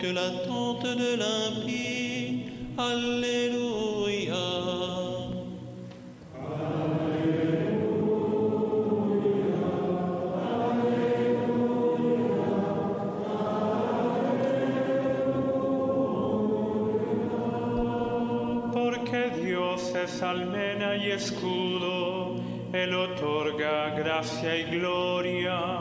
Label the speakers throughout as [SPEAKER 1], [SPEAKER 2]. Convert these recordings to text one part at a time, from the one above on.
[SPEAKER 1] Que la tente de l'impie. Alléluia.
[SPEAKER 2] Porque Dios es almena y escudo, Él otorga gracia y gloria.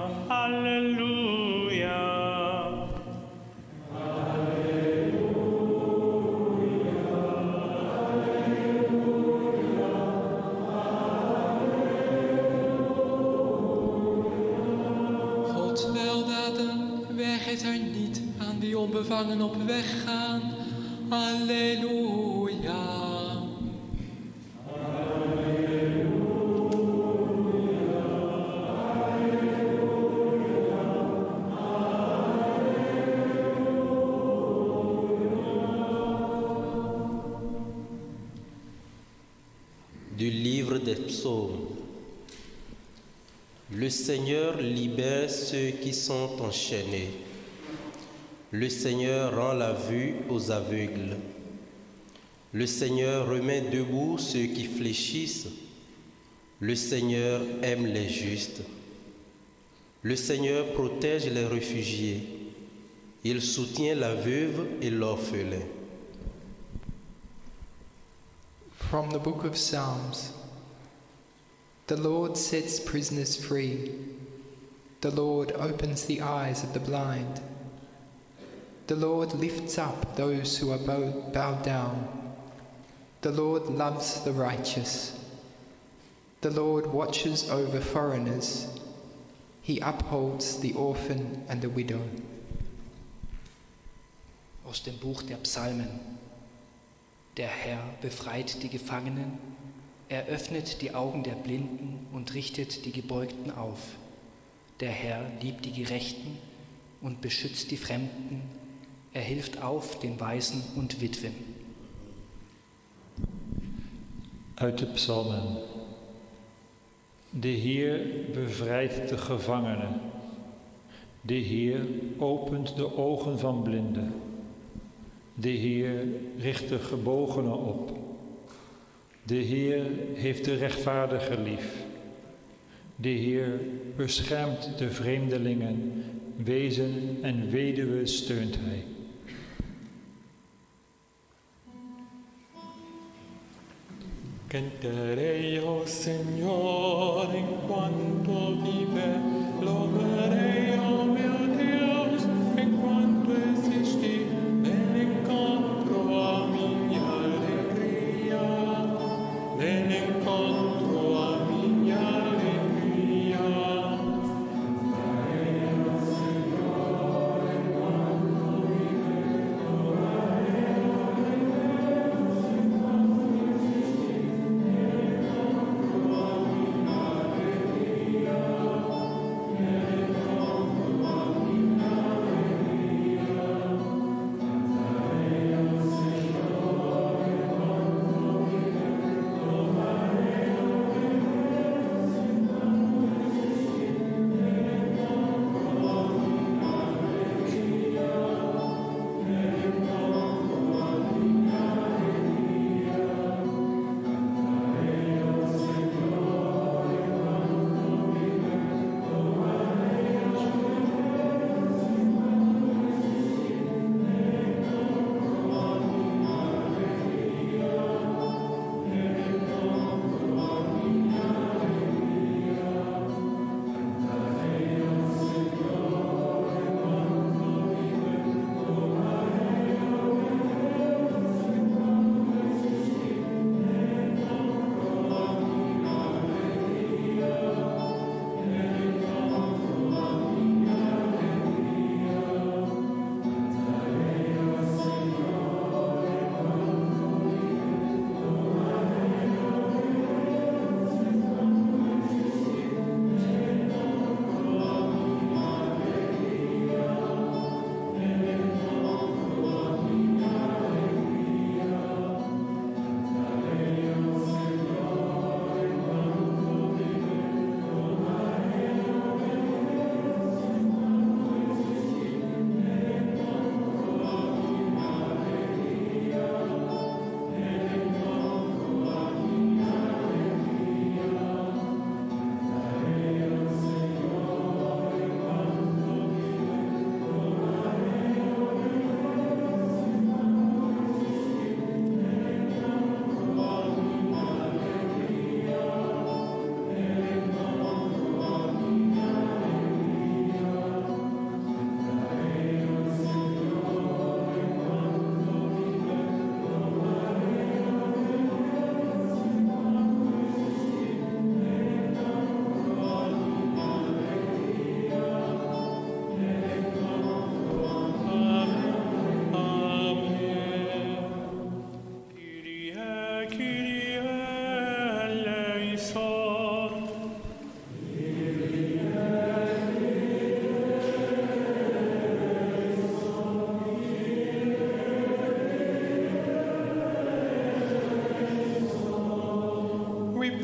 [SPEAKER 3] Du livre des psaumes. Le Seigneur libère ceux qui sont enchaînés. Le Seigneur rend la vue aux aveugles. Le Seigneur remet debout ceux qui fléchissent. Le Seigneur aime les justes. Le Seigneur protège les réfugiés. Il soutient la veuve et l'orphelin.
[SPEAKER 4] From the book of Psalms The Lord sets prisoners free. The Lord opens the eyes of the blind. The Lord lifts up those who are bow- bowed down. The Lord loves the righteous. The Lord watches over foreigners. He upholds the orphan and the widow.
[SPEAKER 5] aus dem Buch der Psalmen. Der Herr befreit die Gefangenen, er öffnet die Augen der Blinden und richtet die Gebeugten auf. Der Herr liebt die Gerechten und beschützt die Fremden, er hilft auf den Waisen und Witwen.
[SPEAKER 6] Uit de psalmen. De Heer bevrijdt de gevangenen. De Heer opent de ogen van blinden. De Heer richt de gebogenen op. De Heer heeft de rechtvaardige lief. De Heer beschermt de vreemdelingen, wezen en weduwe steunt Hij.
[SPEAKER 7] Canterei, oh Signore, in quanto vive, loverei, oh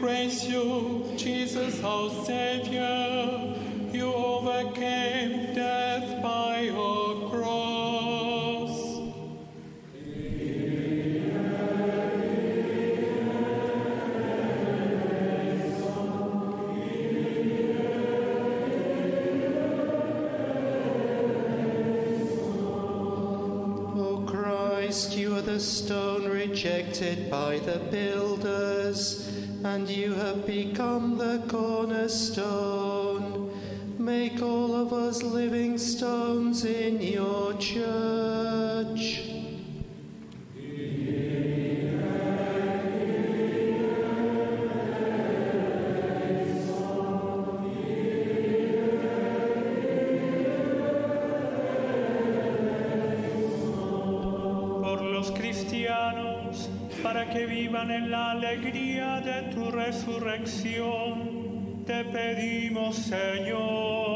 [SPEAKER 7] praise you, Jesus, our Savior. You overcame death Para que vivan en la alegría de tu resurrección. Te pedimos, Señor.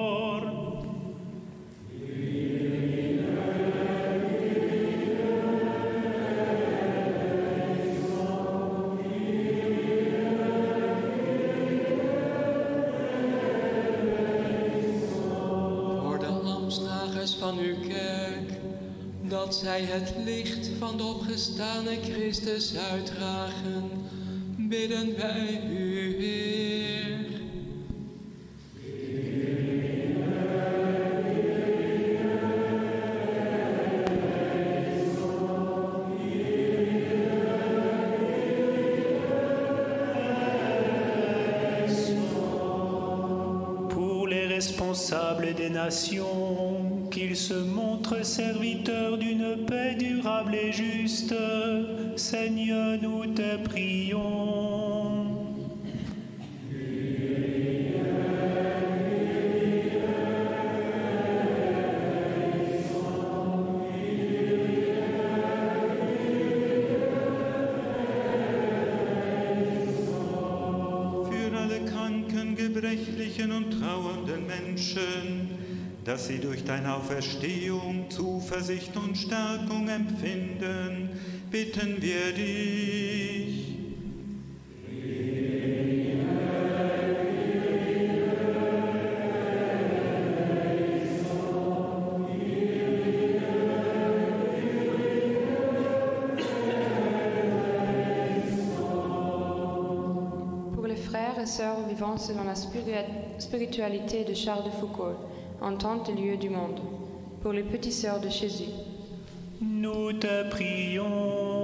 [SPEAKER 2] Dat zij het licht van de opgestane Christus uitdragen, bidden wij u, Heer.
[SPEAKER 7] des nations, qu'ils se serviteurs d'une paix durable et juste. Seigneur, nous te prions.
[SPEAKER 8] für alle kranken, gebrechlichen und trauernden Menschen, dass sie durch deine Auferstehung Zuversicht und Stärkung empfinden, bitten wir dich.
[SPEAKER 9] Pour les frères et sœurs vivant selon la spirit- spiritualité de Charles de Foucault, en tant et lieu du monde. Pour les petites sœurs de Jésus.
[SPEAKER 7] Nous te prions.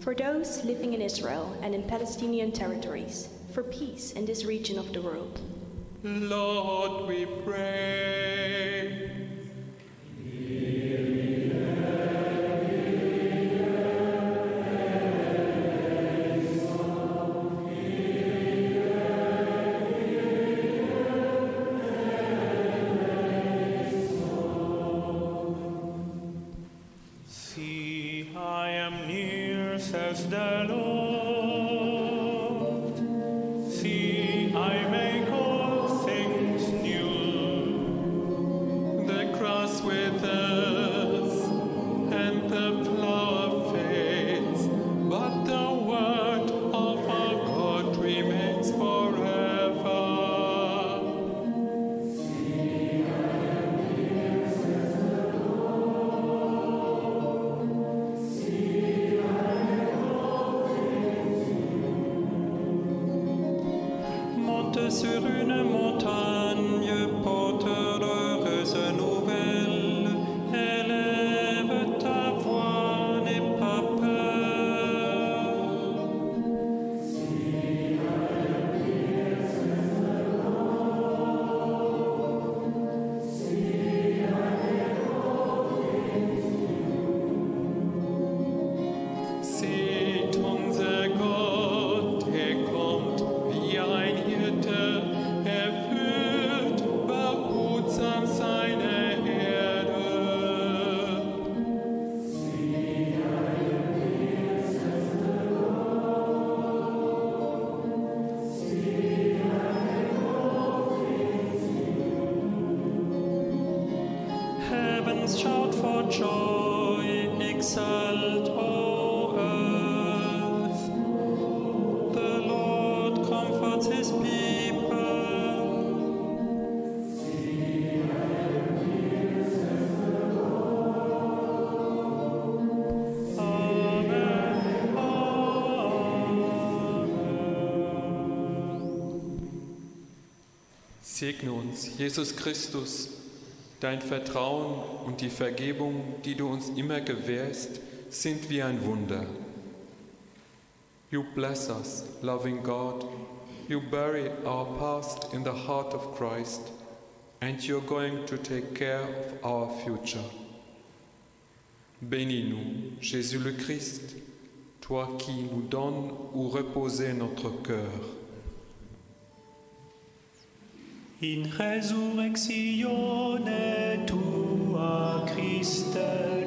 [SPEAKER 10] For those living in Israel and in Palestinian territories, for peace in this region of the world.
[SPEAKER 7] Lord, we pray.
[SPEAKER 11] Segne uns, Jesus Christus, dein Vertrauen und die Vergebung, die du uns immer gewährst, sind wie ein Wunder. You bless us, loving God. You bury our past in the heart of Christ, and you're going to take care of our future.
[SPEAKER 12] Bénis-nous, Jésus le Christ, toi qui nous donnes où reposer notre cœur.
[SPEAKER 13] In resurrectione tua Christe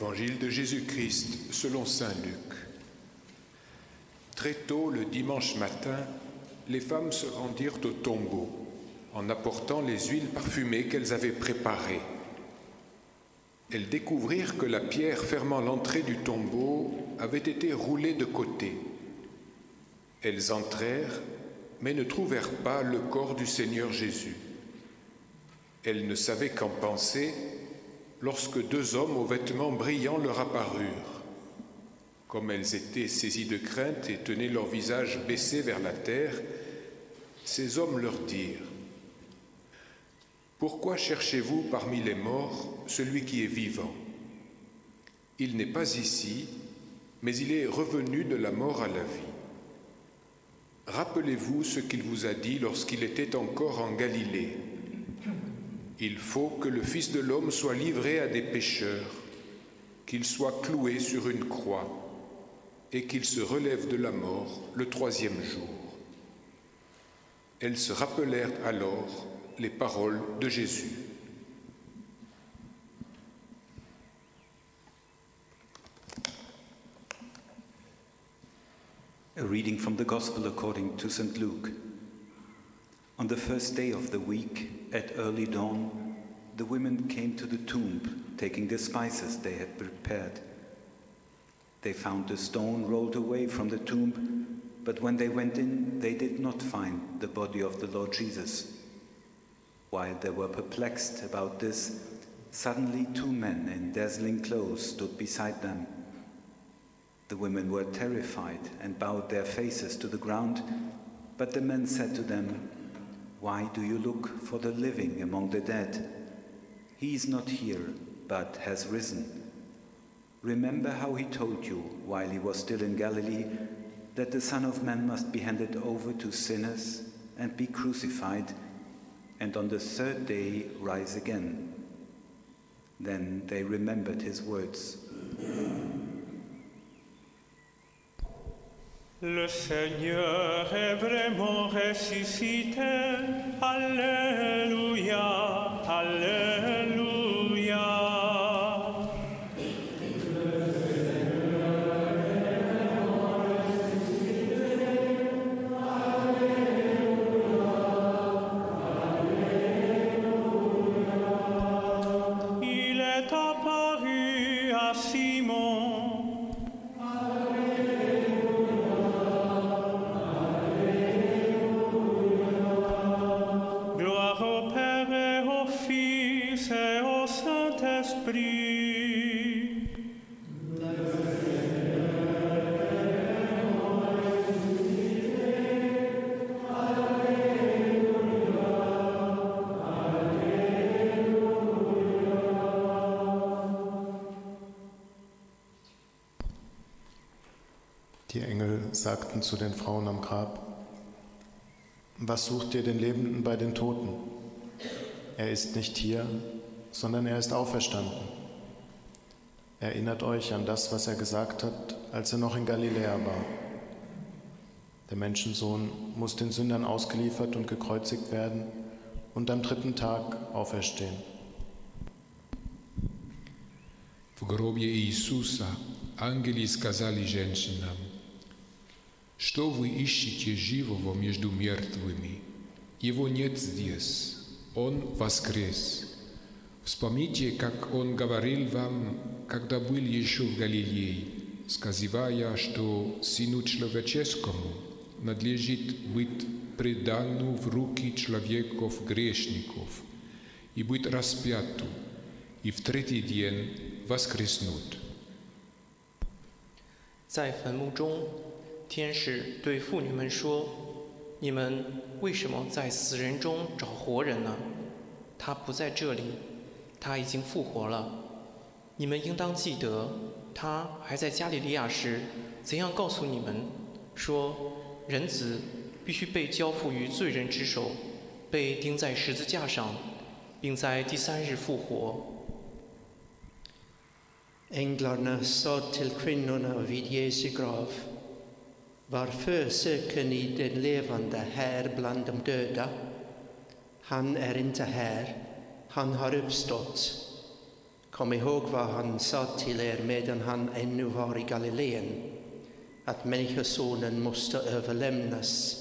[SPEAKER 14] Évangile de Jésus-Christ selon Saint Luc. Très tôt le dimanche matin, les femmes se rendirent au tombeau en apportant les huiles parfumées qu'elles avaient préparées. Elles découvrirent que la pierre fermant l'entrée du tombeau avait été roulée de côté. Elles entrèrent, mais ne trouvèrent pas le corps du Seigneur Jésus. Elles ne savaient qu'en penser lorsque deux hommes aux vêtements brillants leur apparurent. Comme elles étaient saisies de crainte et tenaient leur visage baissé vers la terre, ces hommes leur dirent Pourquoi cherchez-vous parmi les morts celui qui est vivant? Il n'est pas ici, mais il est revenu de la mort à la vie. Rappelez-vous ce qu'il vous a dit lorsqu'il était encore en Galilée. Il faut que le Fils de l'homme soit livré à des pécheurs, qu'il soit cloué sur une croix,
[SPEAKER 15] et qu'il se relève de la mort le troisième jour. Elles se rappelèrent alors les paroles de Jésus.
[SPEAKER 16] A reading from the Gospel according to St. Luke. On the first day of the week, at early dawn, the women came to the tomb, taking the spices they had prepared. They found the stone rolled away from the tomb, but when they went in, they did not find the body of the Lord Jesus. While they were perplexed about this, suddenly two men in dazzling clothes stood beside them. The women were terrified and bowed their faces to the ground, but the men said to them, Why do you look for the living among the dead? He is not here, but has risen. Remember how he told you, while he was still in Galilee, that the Son of Man must be handed over to sinners and be crucified, and on the third day rise again. Then they remembered his words.
[SPEAKER 17] Le Seigneur est vraiment ressuscité. Alléluia,
[SPEAKER 18] Die Engel sagten zu den Frauen am Grab, was sucht ihr den Lebenden bei den Toten? Er ist nicht hier, sondern er ist auferstanden. Erinnert euch an das, was er gesagt hat, als er noch in Galiläa war. Der Menschensohn muss den Sündern ausgeliefert und gekreuzigt werden und am dritten Tag auferstehen.
[SPEAKER 14] W grobie Jezusa angeli skazali ženšinam, что вы ищете живого между мертвыми? Его нет здесь, Он воскрес. Вспомните, как Он говорил вам, когда был еще в Галилее, сказывая, что Сыну Человеческому надлежит быть предану в руки человеков грешников и быть распяту, и в третий день воскреснут.
[SPEAKER 19] 在坟墓中， 天使对妇女们说：“你们为什么在死人中找活人呢？他不在这里，他已经复活了。你们应当记得，他还在加利利亚时，怎样告诉你们说，人子必须被交付于罪人之手，被钉在十字架上，并在第三日复活。”
[SPEAKER 20] Varför söker ni den levande här bland de döda? Han är inte här, han har uppstått. Kom ihåg vad han sa till er medan han ännu var i Galileen, att Människosonen måste överlämnas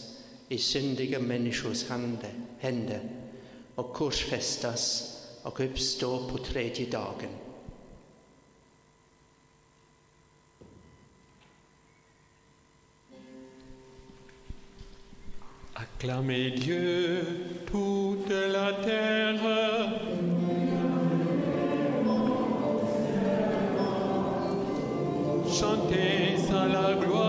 [SPEAKER 20] i syndiga människors händer och korsfästas och uppstå på tredje dagen.
[SPEAKER 7] Acclamez Dieu, toute la terre. Chantez à la gloire